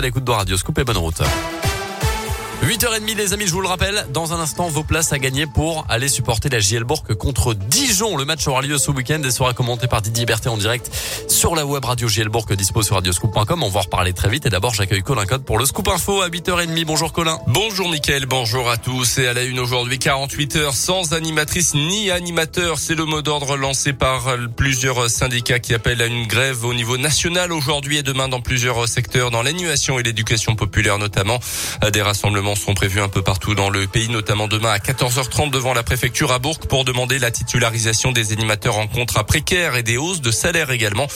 À l'écoute de Radio Scoop et bonne route. 8h30 les amis, je vous le rappelle, dans un instant vos places à gagner pour aller supporter la JL Bourg contre Dijon. Le match aura lieu ce week-end et sera commenté par Didier Berthet en direct sur la web radio JL Bourg dispo sur radioscoop.com. On va en reparler très vite et d'abord j'accueille Colin Code pour le Scoop Info à 8h30. Bonjour Colin. Bonjour Mickaël, bonjour à tous et à la une aujourd'hui 48 heures sans animatrice ni animateur. C'est le mot d'ordre lancé par plusieurs syndicats qui appellent à une grève au niveau national aujourd'hui et demain dans plusieurs secteurs dans l'animation et l'éducation populaire notamment. Des rassemblements sont prévus un peu partout dans le pays, notamment demain à 14h30 devant la préfecture à Bourg pour demander la titularisation des animateurs en contrat précaire et des hausses de salaire également.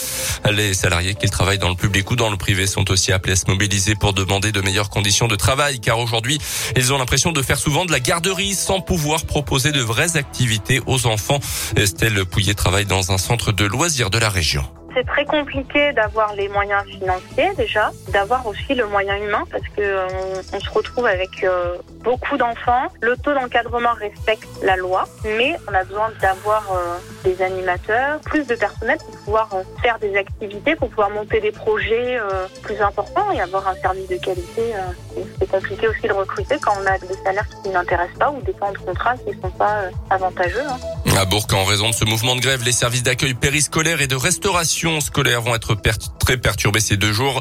Les salariés qui travaillent dans le public ou dans le privé sont aussi appelés à se mobiliser pour demander de meilleures conditions de travail car aujourd'hui, ils ont l'impression de faire souvent de la garderie sans pouvoir proposer de vraies activités aux enfants. Estelle Pouillet travaille dans un centre de loisirs de la région. C'est très compliqué d'avoir les moyens financiers déjà, d'avoir aussi le moyen humain parce que euh, on, se retrouve avec euh, beaucoup d'enfants. Le taux d'encadrement respecte la loi, mais on a besoin d'avoir euh, des animateurs, plus de personnel pour pouvoir faire des activités, pour pouvoir monter des projets plus importants et avoir un service de qualité. c'est compliqué aussi de recruter quand on a des salaires qui n'intéressent pas ou des temps de contrat qui ne sont pas avantageux. Hein. À Bourg, en raison de ce mouvement de grève, les services d'accueil périscolaire et de restauration scolaire vont être très perturbés ces deux jours.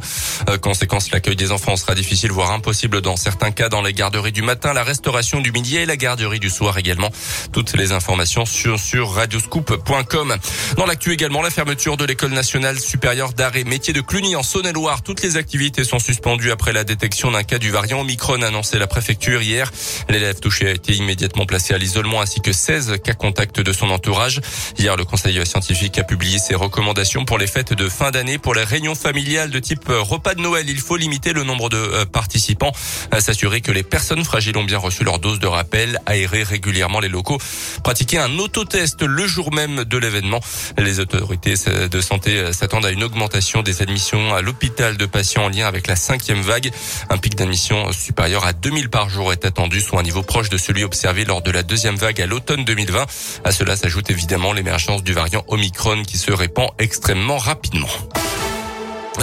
Euh, conséquence, l'accueil des enfants sera difficile, voire impossible dans certains cas dans les garderies du matin, la restauration du midi et la garderie du soir également. Toutes les informations sur, sur radioscoop.com. Dans l'actu également, la fermeture de l'école nationale supérieure d'art et métier de Cluny en Saône-et-Loire. Toutes les activités sont suspendues après la détection d'un cas du variant Omicron annoncé la préfecture hier. L'élève touché a été immédiatement placé à l'isolement ainsi que 16 cas contacts de son entourage. Hier, le conseil scientifique a publié ses recommandations pour les fêtes de fin d'année. Pour les réunions familiales de type euh, repas de Noël, il faut limiter le nombre de euh, participants, s'assurer que les personnes fragiles ont bien reçu leur dose de rappel, aérer régulièrement les locaux, pratiquer un autotest le jour même de l'événement. Les autorités de santé euh, s'attendent à une augmentation des admissions à l'hôpital de patients en lien avec la cinquième vague. Un pic d'admission supérieur à 2000 par jour est attendu, soit un niveau proche de celui observé lors de la deuxième vague à l'automne 2020. À cela s'ajoute évidemment l'émergence du variant Omicron qui se répand extrêmement rapidement.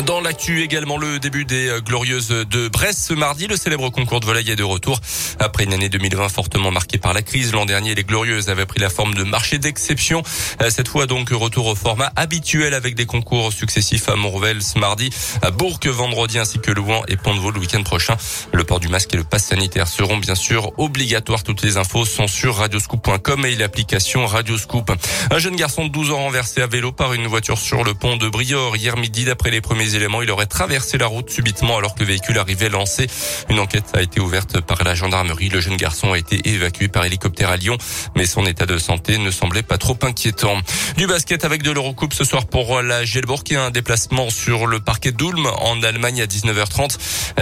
Dans l'actu également le début des euh, Glorieuses de Brest ce mardi. Le célèbre concours de volaille est de retour. Après une année 2020 fortement marquée par la crise, l'an dernier, les Glorieuses avaient pris la forme de marché d'exception. Euh, cette fois donc retour au format habituel avec des concours successifs à Montrevel ce mardi, à Bourg vendredi ainsi que Louan et Pont-de-Vaux le week-end prochain. Le port du masque et le pass sanitaire seront bien sûr obligatoires. Toutes les infos sont sur radioscoop.com et l'application Radioscoop. Un jeune garçon de 12 ans renversé à vélo par une voiture sur le pont de Briord hier midi d'après les premiers éléments, il aurait traversé la route subitement alors que le véhicule arrivait lancé. Une enquête a été ouverte par la gendarmerie. Le jeune garçon a été évacué par hélicoptère à Lyon, mais son état de santé ne semblait pas trop inquiétant. Du basket avec de l'Eurocoupe ce soir pour la Gelbourg qui a un déplacement sur le parquet d'Ulm en Allemagne à 19h30.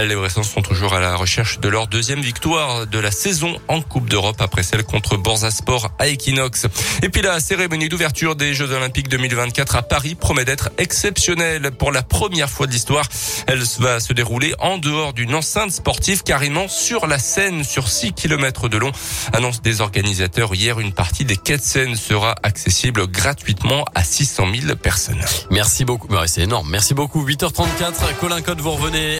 Les Bressons sont toujours à la recherche de leur deuxième victoire de la saison en Coupe d'Europe après celle contre Borzasport à Equinox. Et puis la cérémonie d'ouverture des Jeux Olympiques 2024 à Paris promet d'être exceptionnelle pour la première première fois de l'histoire. Elle va se dérouler en dehors d'une enceinte sportive, carrément sur la Seine, sur 6 km de long. Annonce des organisateurs hier, une partie des quais de Seine sera accessible gratuitement à 600 000 personnes. Merci beaucoup. Bah c'est énorme. Merci beaucoup. 8h34. Colin Code, vous revenez.